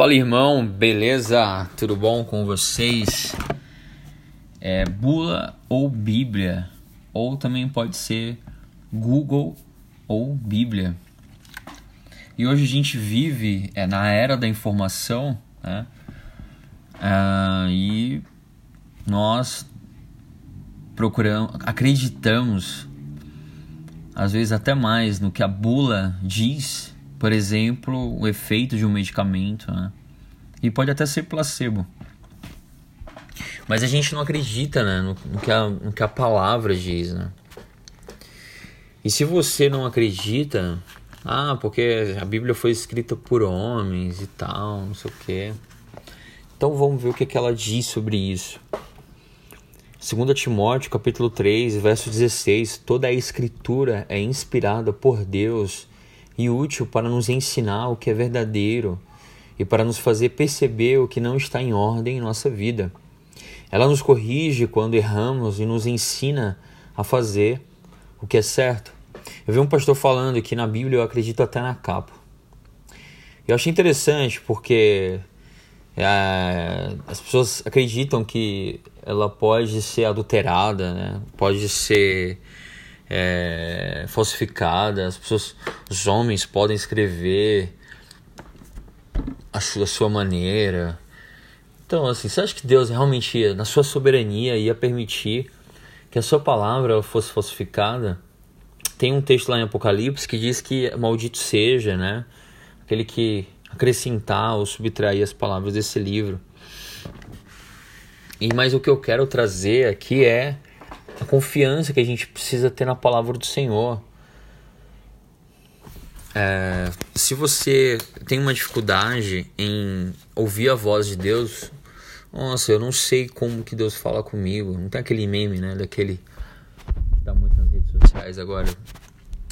Fala irmão, beleza? Tudo bom com vocês? É bula ou Bíblia, ou também pode ser Google ou Bíblia. E hoje a gente vive é, na era da informação, né? Ah, e nós procuramos, acreditamos, às vezes até mais no que a bula diz por exemplo, o efeito de um medicamento, né? E pode até ser placebo. Mas a gente não acredita né, no, no, que a, no que a palavra diz, né? E se você não acredita, ah, porque a Bíblia foi escrita por homens e tal, não sei o quê. Então vamos ver o que, que ela diz sobre isso. 2 Timóteo capítulo 3, verso 16, toda a escritura é inspirada por Deus e útil para nos ensinar o que é verdadeiro e para nos fazer perceber o que não está em ordem em nossa vida. Ela nos corrige quando erramos e nos ensina a fazer o que é certo. Eu vi um pastor falando que na Bíblia eu acredito até na capa. Eu achei interessante porque é, as pessoas acreditam que ela pode ser adulterada, né? pode ser é, falsificada, as pessoas, os homens podem escrever a sua, a sua maneira. Então, assim, você acha que Deus realmente, na sua soberania, ia permitir que a sua palavra fosse falsificada? Tem um texto lá em Apocalipse que diz que maldito seja, né? Aquele que acrescentar ou subtrair as palavras desse livro. E mas o que eu quero trazer aqui é a confiança que a gente precisa ter na palavra do Senhor. É, se você tem uma dificuldade em ouvir a voz de Deus, nossa, eu não sei como que Deus fala comigo. Não tem aquele meme, né? Daquele que tá muito nas redes sociais agora,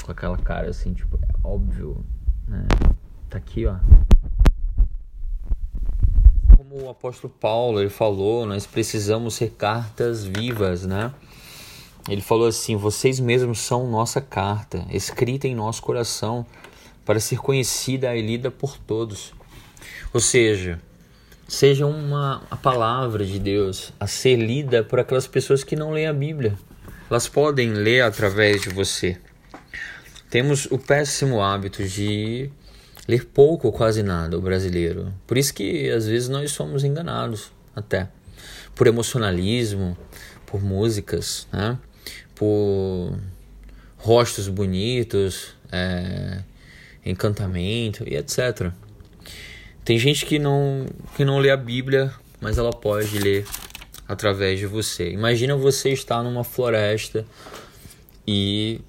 com aquela cara assim, tipo, é óbvio, né? Tá aqui, ó. Como o apóstolo Paulo ele falou, nós precisamos ser cartas vivas, né? Ele falou assim: Vocês mesmos são nossa carta, escrita em nosso coração, para ser conhecida e lida por todos. Ou seja, seja uma a palavra de Deus a ser lida por aquelas pessoas que não leem a Bíblia. Elas podem ler através de você. Temos o péssimo hábito de ler pouco ou quase nada, o brasileiro. Por isso que às vezes nós somos enganados até por emocionalismo, por músicas, né? Por rostos bonitos, é, encantamento e etc. Tem gente que não, que não lê a Bíblia, mas ela pode ler através de você. Imagina você estar numa floresta e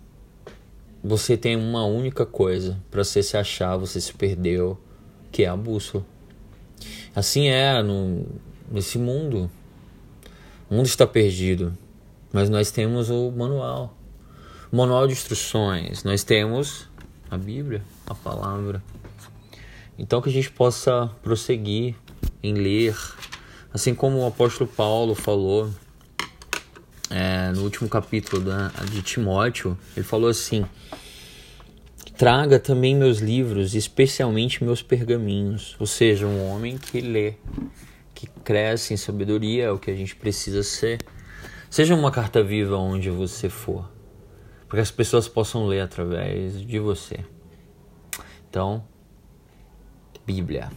você tem uma única coisa para você se achar, você se perdeu, que é a bússola. Assim é no, nesse mundo. O mundo está perdido. Mas nós temos o manual, o manual de instruções, nós temos a Bíblia, a palavra. Então que a gente possa prosseguir em ler, assim como o apóstolo Paulo falou é, no último capítulo da, de Timóteo, ele falou assim: Traga também meus livros, especialmente meus pergaminhos. Ou seja, um homem que lê, que cresce em sabedoria, é o que a gente precisa ser. Seja uma carta viva onde você for, para as pessoas possam ler através de você. Então, Bíblia.